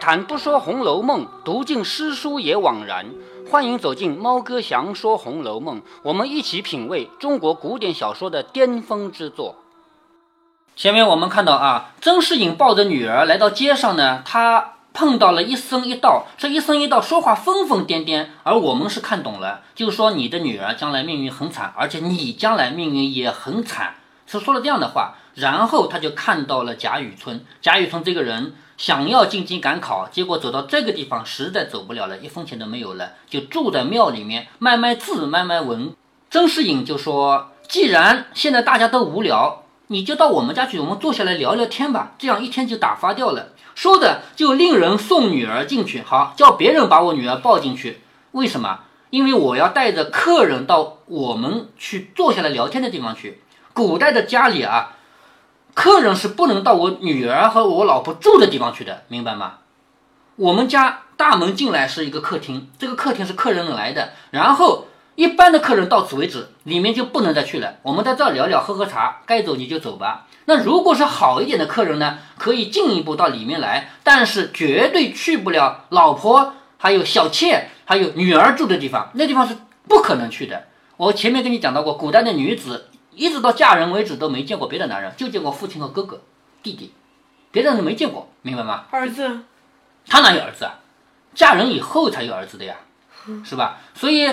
谈不说《红楼梦》，读尽诗书也枉然。欢迎走进猫哥祥说《红楼梦》，我们一起品味中国古典小说的巅峰之作。前面我们看到啊，甄士隐抱着女儿来到街上呢，他碰到了一僧一道，这一僧一道说话疯疯癫癫，而我们是看懂了，就是说你的女儿将来命运很惨，而且你将来命运也很惨，是说了这样的话。然后他就看到了贾雨村，贾雨村这个人想要进京赶考，结果走到这个地方实在走不了了，一分钱都没有了，就住在庙里面卖卖字、卖卖文。甄士隐就说：“既然现在大家都无聊，你就到我们家去，我们坐下来聊聊天吧，这样一天就打发掉了。”说着就令人送女儿进去，好叫别人把我女儿抱进去。为什么？因为我要带着客人到我们去坐下来聊天的地方去。古代的家里啊。客人是不能到我女儿和我老婆住的地方去的，明白吗？我们家大门进来是一个客厅，这个客厅是客人来的，然后一般的客人到此为止，里面就不能再去了。我们在这儿聊聊，喝喝茶，该走你就走吧。那如果是好一点的客人呢，可以进一步到里面来，但是绝对去不了老婆还有小妾还有女儿住的地方，那地方是不可能去的。我前面跟你讲到过，古代的女子。一直到嫁人为止都没见过别的男人，就见过父亲和哥哥、弟弟，别的人没见过，明白吗？儿子，他哪有儿子啊？嫁人以后才有儿子的呀，是吧？所以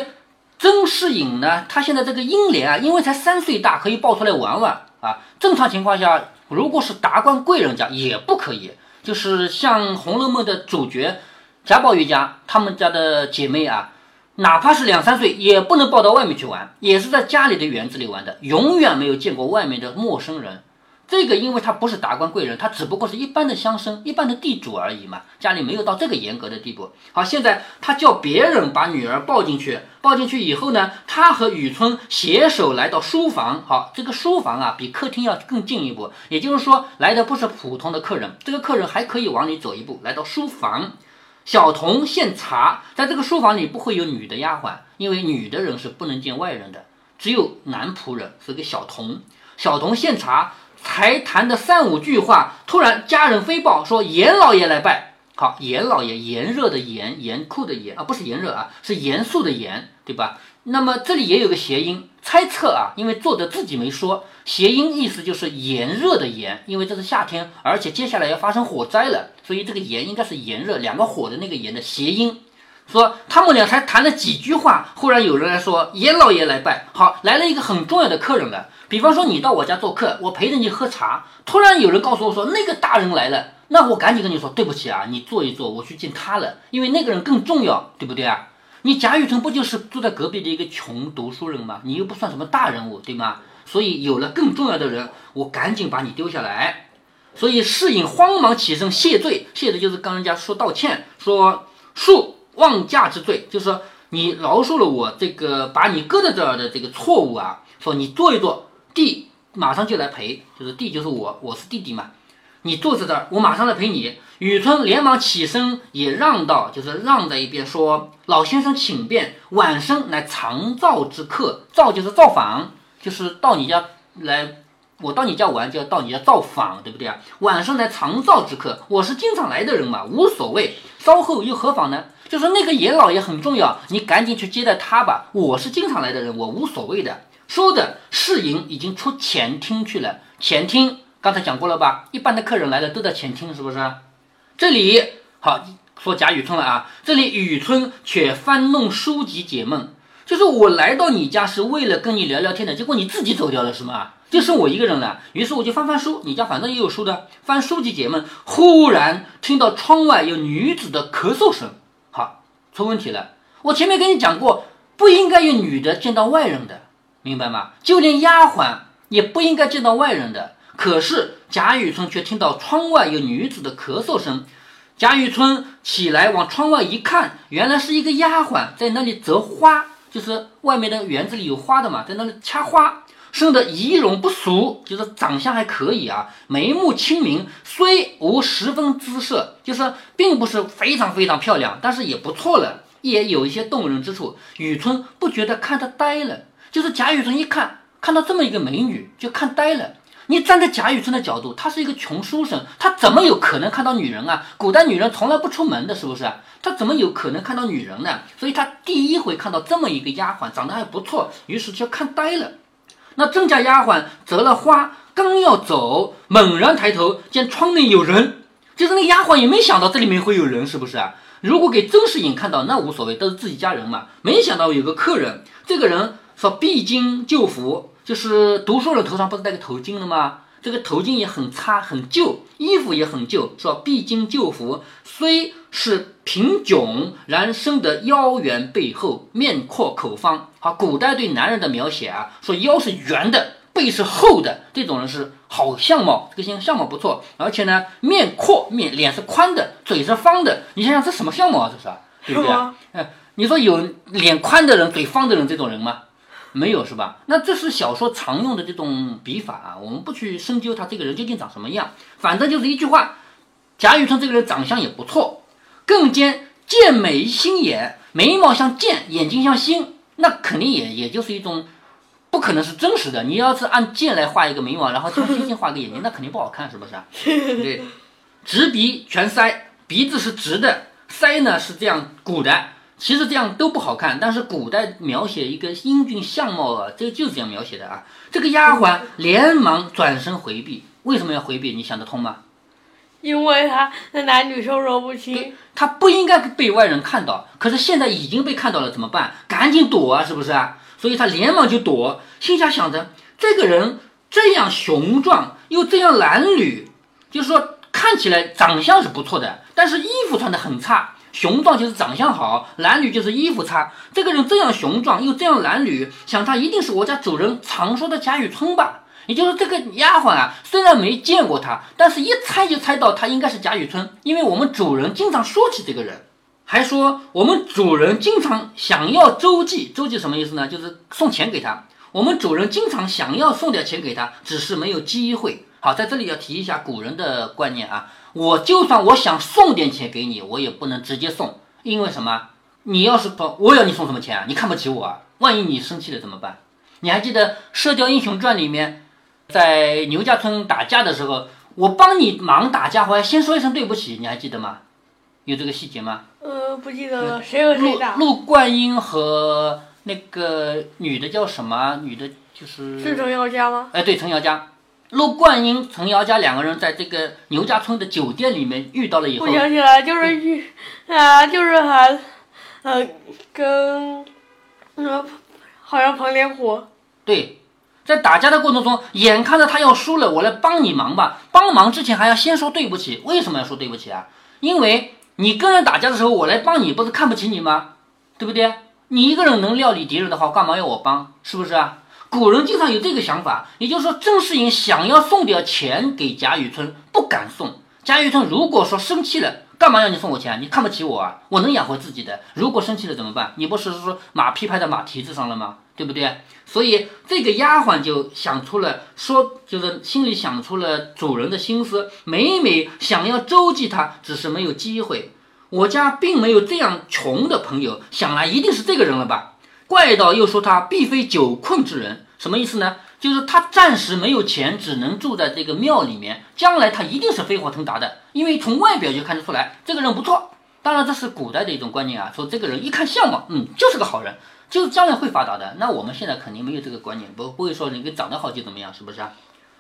甄士隐呢，他现在这个英莲啊，因为才三岁大，可以抱出来玩玩啊。正常情况下，如果是达官贵人家也不可以，就是像《红楼梦》的主角贾宝玉家，他们家的姐妹啊。哪怕是两三岁，也不能抱到外面去玩，也是在家里的园子里玩的，永远没有见过外面的陌生人。这个，因为他不是达官贵人，他只不过是一般的乡绅、一般的地主而已嘛，家里没有到这个严格的地步。好，现在他叫别人把女儿抱进去，抱进去以后呢，他和雨村携手来到书房。好，这个书房啊，比客厅要更进一步，也就是说，来的不是普通的客人，这个客人还可以往里走一步，来到书房。小童献茶，在这个书房里不会有女的丫鬟，因为女的人是不能见外人的，只有男仆人是个小童。小童献茶，才谈的三五句话，突然家人飞报说严老爷来拜。好，严老爷，炎热的炎，严酷的严啊，不是炎热啊，是严肃的严，对吧？那么这里也有个谐音，猜测啊，因为作者自己没说，谐音意思就是炎热的炎，因为这是夏天，而且接下来要发生火灾了，所以这个炎应该是炎热，两个火的那个炎的谐音。说他们俩才谈了几句话，忽然有人来说严老爷来拜，好，来了一个很重要的客人了。比方说你到我家做客，我陪着你喝茶，突然有人告诉我说那个大人来了，那我赶紧跟你说对不起啊，你坐一坐，我去见他了，因为那个人更重要，对不对啊？你贾雨村不就是住在隔壁的一个穷读书人吗？你又不算什么大人物，对吗？所以有了更重要的人，我赶紧把你丢下来。所以侍隐慌忙起身谢罪，谢的就是跟人家说道歉，说恕忘驾之罪，就是说你饶恕了我这个把你搁在这儿的这个错误啊。说你坐一坐，弟马上就来陪，就是弟就是我，我是弟弟嘛。你坐在这儿，我马上来陪你。雨村连忙起身，也让道，就是让在一边，说：“老先生请便，晚生乃常造之客，造就是造访，就是到你家来。我到你家玩，就要到你家造访，对不对啊？晚上来常造之客，我是经常来的人嘛，无所谓。稍后又何妨呢？就说那个严老爷很重要，你赶紧去接待他吧。我是经常来的人，我无所谓的。说着，侍隐已经出前厅去了，前厅。”刚才讲过了吧？一般的客人来了都在前厅，是不是？这里好说贾雨村了啊。这里雨村却翻弄书籍解闷，就是我来到你家是为了跟你聊聊天的，结果你自己走掉了，是吗？就剩我一个人了。于是我就翻翻书，你家反正也有书的，翻书籍解闷。忽然听到窗外有女子的咳嗽声，好出问题了。我前面跟你讲过，不应该有女的见到外人的，明白吗？就连丫鬟也不应该见到外人的。可是贾雨村却听到窗外有女子的咳嗽声，贾雨村起来往窗外一看，原来是一个丫鬟在那里折花，就是外面的园子里有花的嘛，在那里掐花，生得仪容不俗，就是长相还可以啊，眉目清明，虽无十分姿色，就是并不是非常非常漂亮，但是也不错了，也有一些动人之处。雨村不觉得看他呆了，就是贾雨村一看看到这么一个美女就看呆了。你站在贾雨村的角度，他是一个穷书生，他怎么有可能看到女人啊？古代女人从来不出门的，是不是？他怎么有可能看到女人呢？所以他第一回看到这么一个丫鬟，长得还不错，于是就看呆了。那郑家丫鬟折了花，刚要走，猛然抬头见窗内有人，就是那丫鬟也没想到这里面会有人，是不是啊？如果给曾士隐看到，那无所谓，都是自己家人嘛。没想到有个客人，这个人说必经旧服。就是读书人头上不是戴个头巾的吗？这个头巾也很差很旧，衣服也很旧，说必经旧服，虽是贫窘，然生得腰圆背厚，面阔口方。好，古代对男人的描写啊，说腰是圆的，背是厚的，这种人是好相貌，这个相相貌不错，而且呢，面阔面脸是宽的，嘴是方的。你想想这什么相貌啊？这是对不对？哎，你说有脸宽的人，嘴方的人，这种人吗？没有是吧？那这是小说常用的这种笔法啊，我们不去深究他这个人究竟长什么样，反正就是一句话，贾雨村这个人长相也不错，更兼剑眉星眼，眉毛像剑，眼睛像星，那肯定也也就是一种，不可能是真实的。你要是按剑来画一个眉毛，然后像星星画个眼睛，那肯定不好看，是不是？对，直鼻全腮，鼻子是直的，腮呢是这样鼓的。其实这样都不好看，但是古代描写一个英俊相貌啊，这就是这样描写的啊。这个丫鬟连忙转身回避，为什么要回避？你想得通吗？因为他那男女授受不亲，他不应该被外人看到，可是现在已经被看到了，怎么办？赶紧躲啊，是不是啊？所以他连忙就躲，心下想着这个人这样雄壮又这样褴褛，就是说看起来长相是不错的，但是衣服穿的很差。雄壮就是长相好，褴褛就是衣服差。这个人这样雄壮又这样褴褛，想他一定是我家主人常说的贾雨村吧？也就是这个丫鬟啊，虽然没见过他，但是一猜就猜到他应该是贾雨村，因为我们主人经常说起这个人，还说我们主人经常想要周济，周济什么意思呢？就是送钱给他。我们主人经常想要送点钱给他，只是没有机会。好，在这里要提一下古人的观念啊。我就算我想送点钱给你，我也不能直接送，因为什么？你要是说我要你送什么钱啊？你看不起我啊？万一你生气了怎么办？你还记得《射雕英雄传》里面，在牛家村打架的时候，我帮你忙打架，我还先说一声对不起，你还记得吗？有这个细节吗？呃，不记得了。谁和谁打？陆冠英和那个女的叫什么？女的就是是程咬家吗？哎，对，程咬金。陆冠英、程瑶家两个人在这个牛家村的酒店里面遇到了以后，我想起来，就是遇 啊，就是还，呃，跟，呃，好像彭连虎。对，在打架的过程中，眼看着他要输了，我来帮你忙吧。帮忙之前还要先说对不起，为什么要说对不起啊？因为你跟人打架的时候，我来帮你，不是看不起你吗？对不对？你一个人能料理敌人的话，干嘛要我帮？是不是啊？古人经常有这个想法，也就是说，郑士隐想要送点钱给贾雨村，不敢送。贾雨村如果说生气了，干嘛要你送我钱？你看不起我啊？我能养活自己的。如果生气了怎么办？你不是说马屁拍在马蹄子上了吗？对不对？所以这个丫鬟就想出了，说就是心里想出了主人的心思，每每想要周济他，只是没有机会。我家并没有这样穷的朋友，想来一定是这个人了吧？怪道又说他必非久困之人。什么意思呢？就是他暂时没有钱，只能住在这个庙里面。将来他一定是飞黄腾达的，因为从外表就看得出来，这个人不错。当然，这是古代的一种观念啊，说这个人一看相貌，嗯，就是个好人，就是将来会发达的。那我们现在肯定没有这个观念，不不会说你个长得好就怎么样，是不是啊？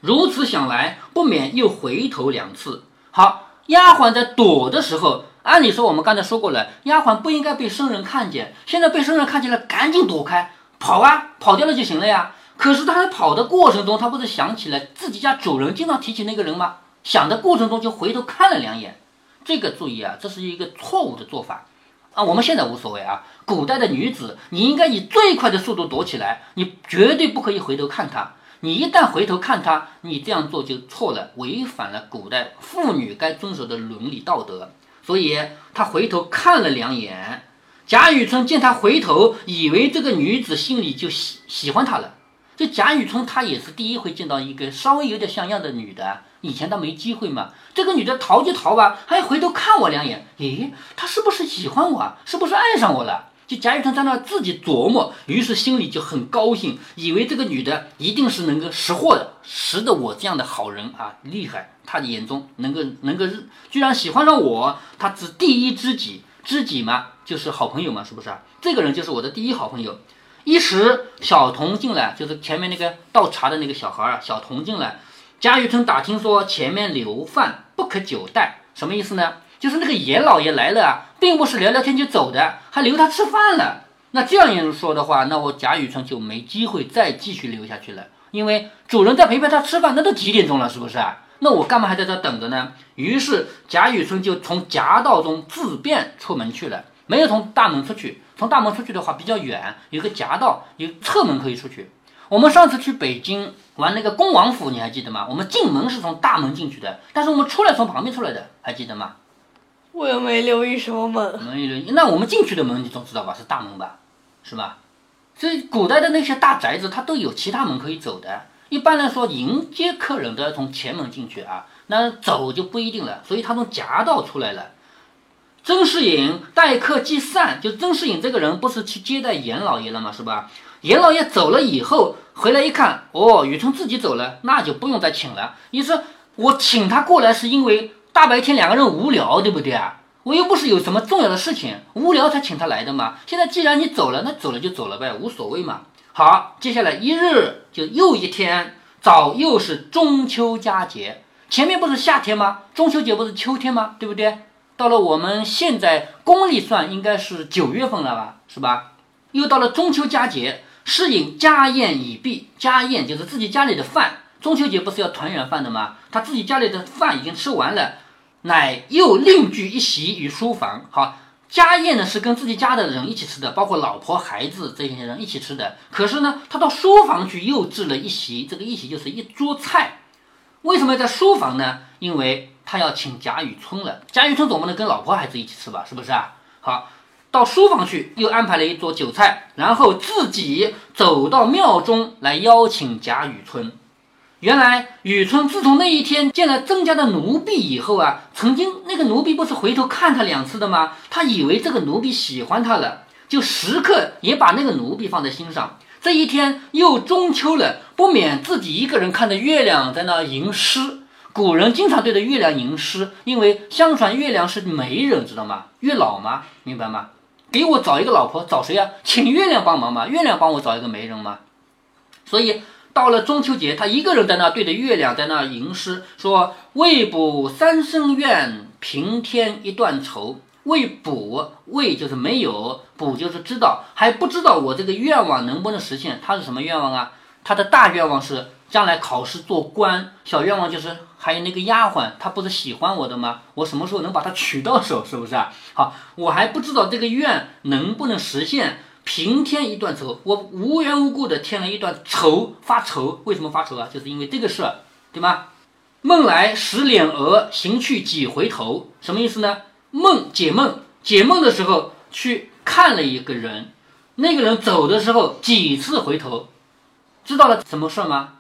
如此想来，不免又回头两次。好，丫鬟在躲的时候，按理说我们刚才说过了，丫鬟不应该被生人看见，现在被生人看见了，赶紧躲开，跑啊，跑掉了就行了呀。可是他在跑的过程中，他不是想起来自己家主人经常提起那个人吗？想的过程中就回头看了两眼，这个注意啊，这是一个错误的做法啊。我们现在无所谓啊，古代的女子，你应该以最快的速度躲起来，你绝对不可以回头看他。你一旦回头看他，你这样做就错了，违反了古代妇女该遵守的伦理道德。所以他回头看了两眼，贾雨村见他回头，以为这个女子心里就喜喜欢他了。这贾雨村他也是第一回见到一个稍微有点像样的女的，以前他没机会嘛。这个女的逃就逃吧，还回头看我两眼，咦，她是不是喜欢我？是不是爱上我了？就贾雨村在那自己琢磨，于是心里就很高兴，以为这个女的一定是能够识货的，识得我这样的好人啊，厉害。他眼中能够能够居然喜欢上我，他只第一知己，知己嘛就是好朋友嘛，是不是啊？这个人就是我的第一好朋友。一时小童进来，就是前面那个倒茶的那个小孩啊，小童进来，贾雨村打听说前面留饭不可久待，什么意思呢？就是那个严老爷来了啊，并不是聊聊天就走的，还留他吃饭了。那这样一说的话，那我贾雨村就没机会再继续留下去了，因为主人在陪陪他吃饭，那都几点钟了，是不是啊？那我干嘛还在这等着呢？于是贾雨村就从夹道中自便出门去了，没有从大门出去。从大门出去的话比较远，有个夹道，有侧门可以出去。我们上次去北京玩那个恭王府，你还记得吗？我们进门是从大门进去的，但是我们出来从旁边出来的，还记得吗？我又没留意什么门。没留意，那我们进去的门你总知道吧？是大门吧？是吧？所以古代的那些大宅子，它都有其他门可以走的。一般来说，迎接客人都要从前门进去啊，那走就不一定了。所以它从夹道出来了。曾士隐待客即散，就曾士隐这个人不是去接待严老爷了吗？是吧？严老爷走了以后，回来一看，哦，雨村自己走了，那就不用再请了。你说我请他过来是因为。大白天两个人无聊，对不对啊？我又不是有什么重要的事情，无聊才请他来的嘛。现在既然你走了，那走了就走了呗，无所谓嘛。好，接下来一日就又一天，早又是中秋佳节。前面不是夏天吗？中秋节不是秋天吗？对不对？到了我们现在公历算应该是九月份了吧，是吧？又到了中秋佳节，适应家宴已毕，家宴就是自己家里的饭。中秋节不是要团圆饭的吗？他自己家里的饭已经吃完了。乃又另具一席于书房。好，家宴呢是跟自己家的人一起吃的，包括老婆孩子这些人一起吃的。可是呢，他到书房去又置了一席，这个一席就是一桌菜。为什么要在书房呢？因为他要请贾雨村了。贾雨村总不能跟老婆孩子一起吃吧？是不是啊？好，到书房去又安排了一桌酒菜，然后自己走到庙中来邀请贾雨村。原来雨村自从那一天见了曾家的奴婢以后啊，曾经那个奴婢不是回头看他两次的吗？他以为这个奴婢喜欢他了，就时刻也把那个奴婢放在心上。这一天又中秋了，不免自己一个人看着月亮在那吟诗。古人经常对着月亮吟诗，因为相传月亮是媒人，知道吗？月老吗？明白吗？给我找一个老婆，找谁啊？请月亮帮忙嘛，月亮帮我找一个媒人嘛。所以。到了中秋节，他一个人在那对着月亮在那吟诗，说：“未卜三生愿，平添一段愁。未卜，未就是没有，卜就是知道，还不知道我这个愿望能不能实现。他是什么愿望啊？他的大愿望是将来考试做官，小愿望就是还有那个丫鬟，她不是喜欢我的吗？我什么时候能把她娶到手？是不是啊？好，我还不知道这个愿能不能实现。”平添一段愁，我无缘无故的添了一段愁，发愁。为什么发愁啊？就是因为这个事，对吗？梦来时脸额，行去几回头。什么意思呢？梦解梦，解梦的时候去看了一个人，那个人走的时候几次回头，知道了什么事吗？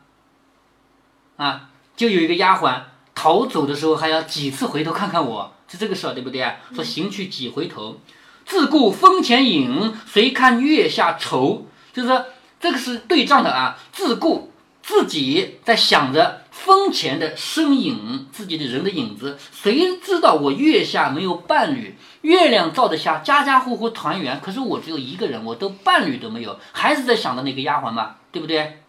啊，就有一个丫鬟逃走的时候还要几次回头看看我，是这个事儿，对不对啊？说行去几回头。自顾风前影，谁看月下愁？就是说这个是对仗的啊。自顾自己在想着风前的身影，自己的人的影子。谁知道我月下没有伴侣？月亮照得下，家家户户团圆。可是我只有一个人，我都伴侣都没有，还是在想着那个丫鬟嘛，对不对？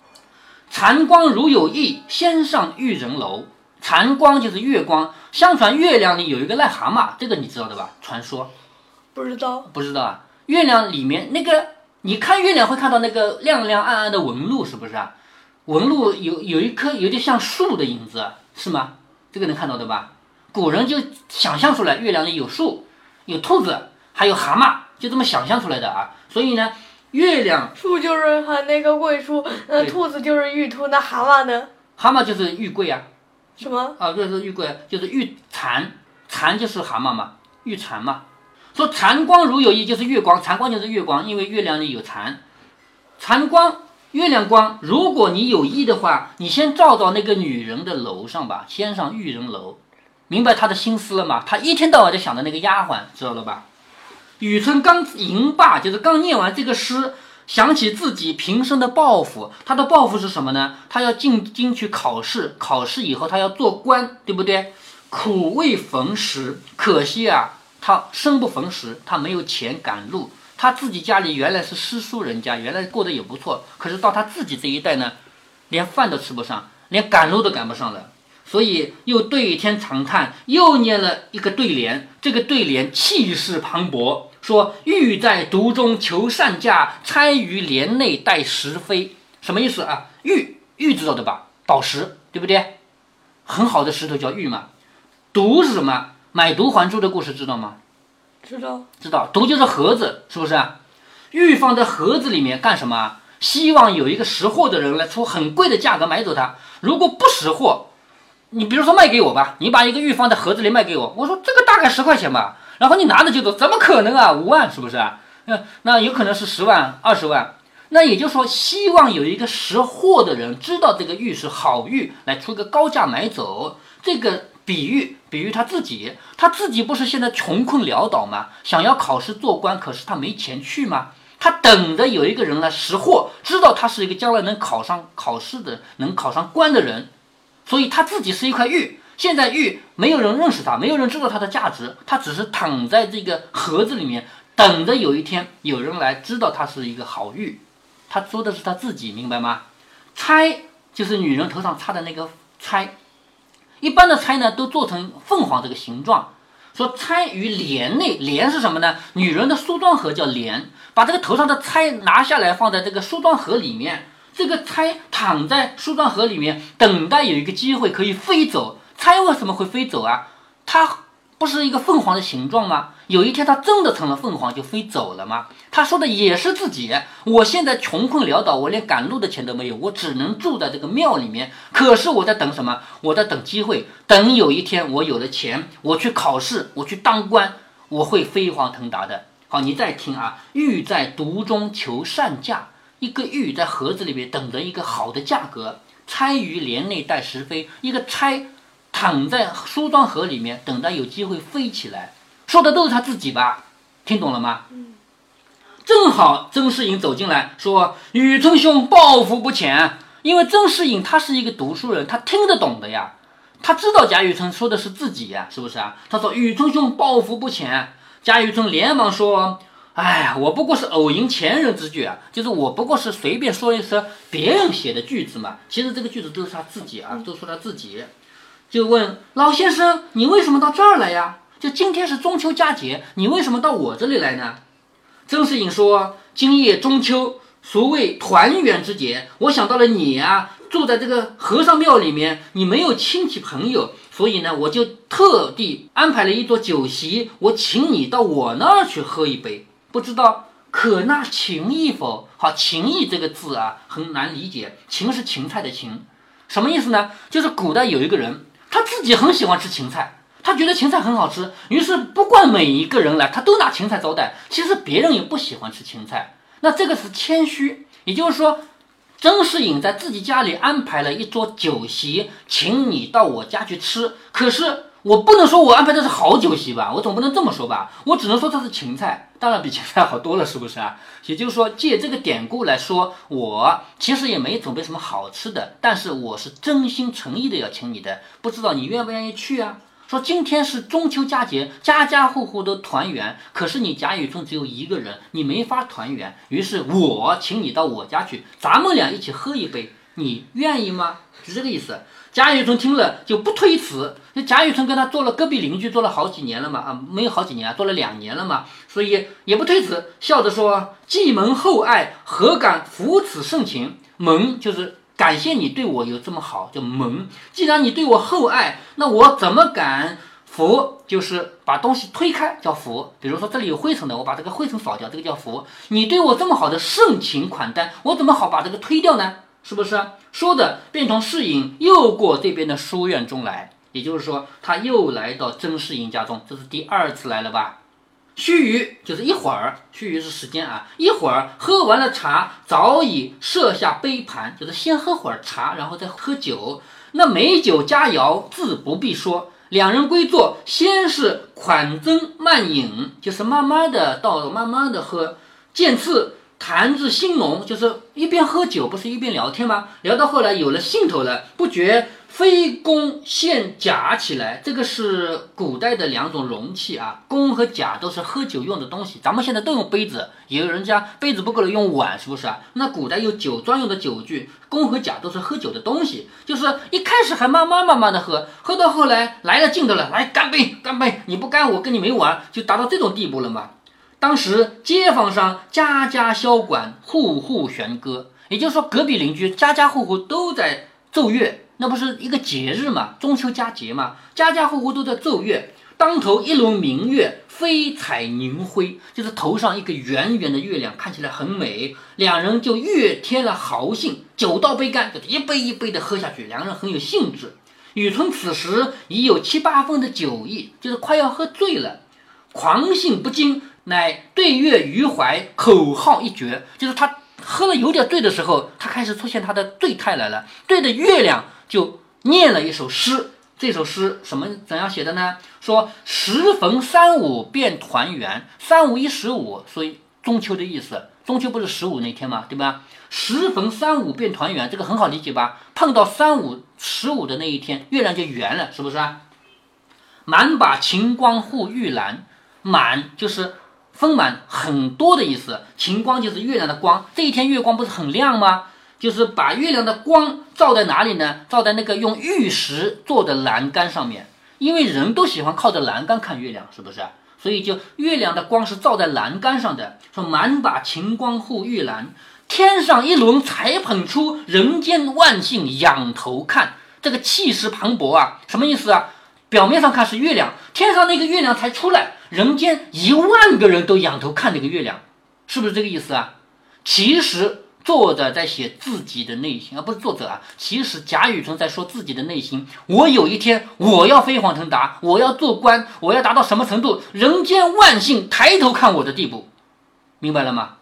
残光如有意，先上玉人楼。残光就是月光。相传月亮里有一个癞蛤蟆，这个你知道的吧？传说。不知道，不知道啊！月亮里面那个，你看月亮会看到那个亮亮暗暗的纹路，是不是啊？纹路有有一颗有点像树的影子，是吗？这个能看到的吧？古人就想象出来，月亮里有树，有兔子，还有蛤蟆，就这么想象出来的啊！所以呢，月亮树就是喊那个桂树，那，兔子就是玉兔，那蛤蟆呢？蛤蟆就是玉桂啊。什么？啊，就是玉桂，就是玉蝉，蝉就是蛤蟆嘛，玉蝉嘛。说蟾光如有意，就是月光，蟾光就是月光，因为月亮里有蟾，蟾光，月亮光。如果你有意的话，你先照到那个女人的楼上吧，先上玉人楼，明白她的心思了吗？她一天到晚就想着那个丫鬟，知道了吧？雨村刚吟罢，就是刚念完这个诗，想起自己平生的抱负。他的抱负是什么呢？他要进京去考试，考试以后他要做官，对不对？苦未逢时，可惜啊，他生不逢时，他没有钱赶路。他自己家里原来是诗书人家，原来过得也不错，可是到他自己这一代呢，连饭都吃不上，连赶路都赶不上了。所以又对天长叹，又念了一个对联。这个对联气势磅礴，说“欲在独中求善价，猜于帘内待时飞”。什么意思啊？玉玉知道的吧？宝石，对不对？很好的石头叫玉嘛。毒是什么？买椟还珠的故事知道吗？知道。知道。毒就是盒子，是不是啊？玉放在盒子里面干什么？希望有一个识货的人来出很贵的价格买走它。如果不识货，你比如说卖给我吧，你把一个玉放在盒子里卖给我，我说这个大概十块钱吧，然后你拿着就走，怎么可能啊？五万是不是啊？那那有可能是十万、二十万。那也就是说，希望有一个识货的人知道这个玉是好玉，来出个高价买走。这个比喻比喻他自己，他自己不是现在穷困潦倒吗？想要考试做官，可是他没钱去吗？他等着有一个人来识货，知道他是一个将来能考上考试的、能考上官的人。所以他自己是一块玉，现在玉没有人认识他，没有人知道它的价值，他只是躺在这个盒子里面，等着有一天有人来知道它是一个好玉。他说的是他自己，明白吗？钗就是女人头上插的那个钗，一般的钗呢都做成凤凰这个形状。说钗于帘内，帘是什么呢？女人的梳妆盒叫帘，把这个头上的钗拿下来放在这个梳妆盒里面。这个钗躺在梳妆盒里面，等待有一个机会可以飞走。钗为什么会飞走啊？它不是一个凤凰的形状吗？有一天它真的成了凤凰，就飞走了吗？他说的也是自己。我现在穷困潦倒，我连赶路的钱都没有，我只能住在这个庙里面。可是我在等什么？我在等机会，等有一天我有了钱，我去考试，我去当官，我会飞黄腾达的。好，你再听啊，欲在独中求善价。一个玉在盒子里面等着一个好的价格，钗于帘内待时飞。一个钗躺在梳妆盒里面，等待有机会飞起来。说的都是他自己吧？听懂了吗？嗯。正好曾仕隐走进来说：“雨村兄抱负不浅。”因为曾仕隐他是一个读书人，他听得懂的呀，他知道贾雨村说的是自己呀，是不是啊？他说：“雨村兄抱负不浅。”贾雨村连忙说。哎呀，我不过是偶吟前人之句啊，就是我不过是随便说一说别人写的句子嘛。其实这个句子都是他自己啊，都说他自己。就问老先生，你为什么到这儿来呀？就今天是中秋佳节，你为什么到我这里来呢？曾仕隐说：“今夜中秋，所谓团圆之节，我想到了你呀，住在这个和尚庙里面，你没有亲戚朋友，所以呢，我就特地安排了一桌酒席，我请你到我那儿去喝一杯。”不知道可纳情意否？好，情意这个字啊，很难理解。芹是芹菜的芹，什么意思呢？就是古代有一个人，他自己很喜欢吃芹菜，他觉得芹菜很好吃，于是不管每一个人来，他都拿芹菜招待。其实别人也不喜欢吃芹菜，那这个是谦虚。也就是说，曾仕隐在自己家里安排了一桌酒席，请你到我家去吃。可是。我不能说我安排的是好酒席吧，我总不能这么说吧，我只能说它是芹菜，当然比芹菜好多了，是不是啊？也就是说，借这个典故来说，我其实也没准备什么好吃的，但是我是真心诚意的要请你的，不知道你愿不愿意去啊？说今天是中秋佳节，家家户户都团圆，可是你贾雨村只有一个人，你没法团圆，于是我请你到我家去，咱们俩一起喝一杯，你愿意吗？是这个意思。贾雨村听了就不推辞，那贾雨村跟他做了隔壁邻居，做了好几年了嘛，啊，没有好几年啊，做了两年了嘛，所以也不推辞，笑着说：“既蒙厚爱，何敢负此盛情？蒙就是感谢你对我有这么好，叫蒙。既然你对我厚爱，那我怎么敢扶？就是把东西推开，叫扶。比如说这里有灰尘的，我把这个灰尘扫掉，这个叫扶。你对我这么好的盛情款待，我怎么好把这个推掉呢？”是不是说的便从世隐又过这边的书院中来？也就是说，他又来到曾世隐家中，这是第二次来了吧？须臾就是一会儿，须臾是时间啊，一会儿喝完了茶，早已设下杯盘，就是先喝会儿茶，然后再喝酒。那美酒佳肴自不必说，两人归坐，先是款斟慢饮，就是慢慢的倒，慢慢的喝。渐次谈至兴浓，就是一边喝酒，不是一边聊天吗？聊到后来有了兴头了，不觉非弓现甲起来。这个是古代的两种容器啊，弓和甲都是喝酒用的东西。咱们现在都用杯子，也有人家杯子不够了用碗，是不是啊？那古代有酒专用的酒具，弓和甲都是喝酒的东西。就是一开始还慢慢慢慢的喝，喝到后来来了劲头了，来干杯干杯！你不干我跟你没完，就达到这种地步了嘛。当时街坊上家家箫管，户户弦歌，也就是说隔壁邻居家家户户都在奏乐，那不是一个节日嘛？中秋佳节嘛，家家户户都在奏乐。当头一轮明月，飞彩凝辉，就是头上一个圆圆的月亮，看起来很美。两人就越添了豪兴，酒到杯干，就一杯一杯的喝下去。两人很有兴致。雨村此时已有七八分的酒意，就是快要喝醉了，狂兴不惊。乃对月于怀，口号一绝，就是他喝了有点醉的时候，他开始出现他的醉态来了。对着月亮就念了一首诗。这首诗什么怎样写的呢？说时逢三五便团圆，三五一十五，所以中秋的意思。中秋不是十五那天吗？对吧？时逢三五便团圆，这个很好理解吧？碰到三五十五的那一天，月亮就圆了，是不是啊？满把晴光护玉兰，满就是。丰满很多的意思，晴光就是月亮的光。这一天月光不是很亮吗？就是把月亮的光照在哪里呢？照在那个用玉石做的栏杆上面。因为人都喜欢靠着栏杆看月亮，是不是？所以就月亮的光是照在栏杆上的。说满把晴光护玉兰，天上一轮才捧出，人间万姓仰头看。这个气势磅礴啊，什么意思啊？表面上看是月亮，天上那个月亮才出来。人间一万个人都仰头看那个月亮，是不是这个意思啊？其实作者在写自己的内心，而不是作者啊。其实贾雨村在说自己的内心。我有一天我要飞黄腾达，我要做官，我要达到什么程度？人间万姓抬头看我的地步，明白了吗？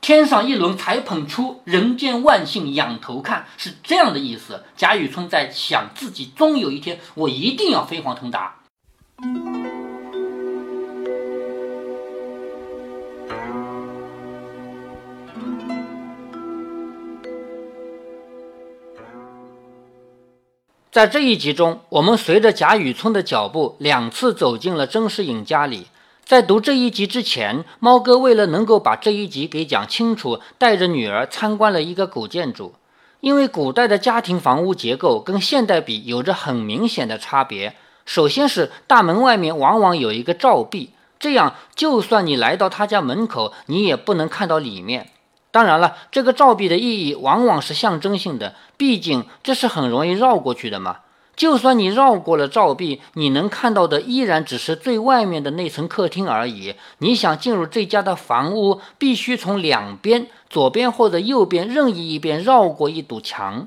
天上一轮才捧出，人间万姓仰头看，是这样的意思。贾雨村在想自己终有一天，我一定要飞黄腾达。在这一集中，我们随着贾雨村的脚步，两次走进了曾士隐家里。在读这一集之前，猫哥为了能够把这一集给讲清楚，带着女儿参观了一个古建筑。因为古代的家庭房屋结构跟现代比有着很明显的差别。首先是大门外面往往有一个照壁，这样就算你来到他家门口，你也不能看到里面。当然了，这个照壁的意义往往是象征性的，毕竟这是很容易绕过去的嘛。就算你绕过了照壁，你能看到的依然只是最外面的那层客厅而已。你想进入这家的房屋，必须从两边，左边或者右边任意一边绕过一堵墙。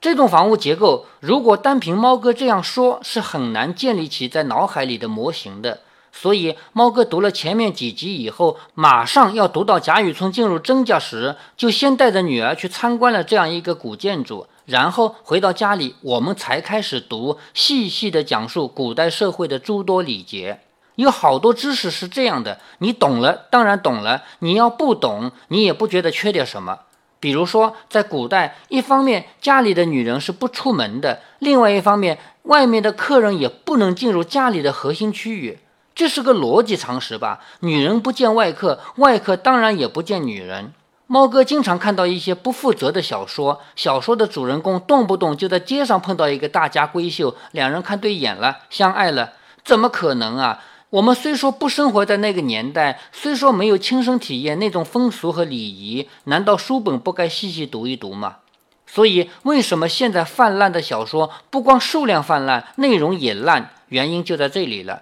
这栋房屋结构，如果单凭猫哥这样说，是很难建立起在脑海里的模型的。所以，猫哥读了前面几集以后，马上要读到贾雨村进入曾家时，就先带着女儿去参观了这样一个古建筑，然后回到家里，我们才开始读，细细的讲述古代社会的诸多礼节。有好多知识是这样的，你懂了当然懂了，你要不懂，你也不觉得缺点什么。比如说，在古代，一方面家里的女人是不出门的，另外一方面，外面的客人也不能进入家里的核心区域。这是个逻辑常识吧？女人不见外客，外客当然也不见女人。猫哥经常看到一些不负责的小说，小说的主人公动不动就在街上碰到一个大家闺秀，两人看对眼了，相爱了，怎么可能啊？我们虽说不生活在那个年代，虽说没有亲身体验那种风俗和礼仪，难道书本不该细细读一读吗？所以，为什么现在泛滥的小说不光数量泛滥，内容也烂？原因就在这里了。《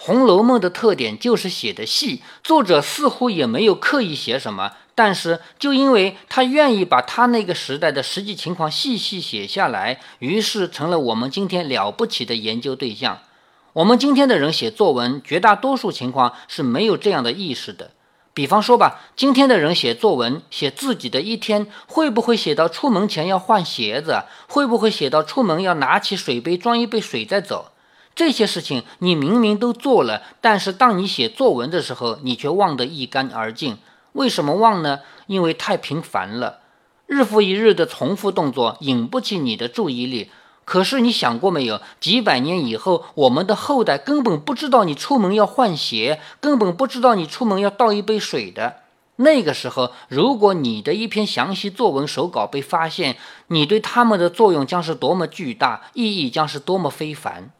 红楼梦》的特点就是写的细，作者似乎也没有刻意写什么，但是就因为他愿意把他那个时代的实际情况细细写下来，于是成了我们今天了不起的研究对象。我们今天的人写作文，绝大多数情况是没有这样的意识的。比方说吧，今天的人写作文，写自己的一天，会不会写到出门前要换鞋子？会不会写到出门要拿起水杯装一杯水再走？这些事情你明明都做了，但是当你写作文的时候，你却忘得一干二净。为什么忘呢？因为太频繁了，日复一日的重复动作引不起你的注意力。可是你想过没有？几百年以后，我们的后代根本不知道你出门要换鞋，根本不知道你出门要倒一杯水的。那个时候，如果你的一篇详细作文手稿被发现，你对他们的作用将是多么巨大，意义将是多么非凡。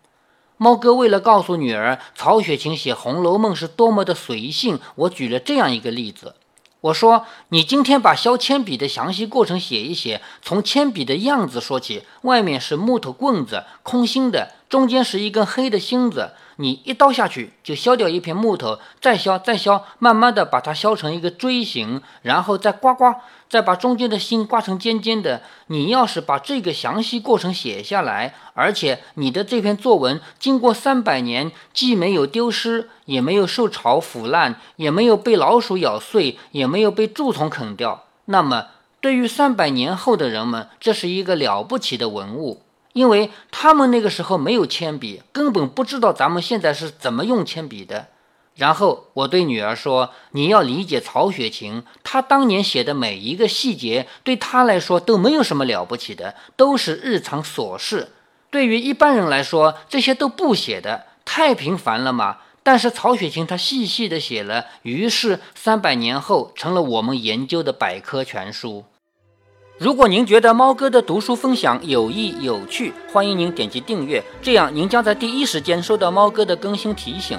猫哥为了告诉女儿曹雪芹写《红楼梦》是多么的随性，我举了这样一个例子。我说：“你今天把削铅笔的详细过程写一写，从铅笔的样子说起。外面是木头棍子，空心的，中间是一根黑的芯子。你一刀下去就削掉一片木头，再削，再削，慢慢的把它削成一个锥形，然后再刮刮。”再把中间的心刮成尖尖的。你要是把这个详细过程写下来，而且你的这篇作文经过三百年，既没有丢失，也没有受潮腐烂，也没有被老鼠咬碎，也没有被蛀虫啃掉，那么对于三百年后的人们，这是一个了不起的文物，因为他们那个时候没有铅笔，根本不知道咱们现在是怎么用铅笔的。然后我对女儿说：“你要理解曹雪芹，他当年写的每一个细节，对他来说都没有什么了不起的，都是日常琐事。对于一般人来说，这些都不写的，太平凡了嘛。但是曹雪芹他细细的写了，于是三百年后成了我们研究的百科全书。如果您觉得猫哥的读书分享有益有趣，欢迎您点击订阅，这样您将在第一时间收到猫哥的更新提醒。”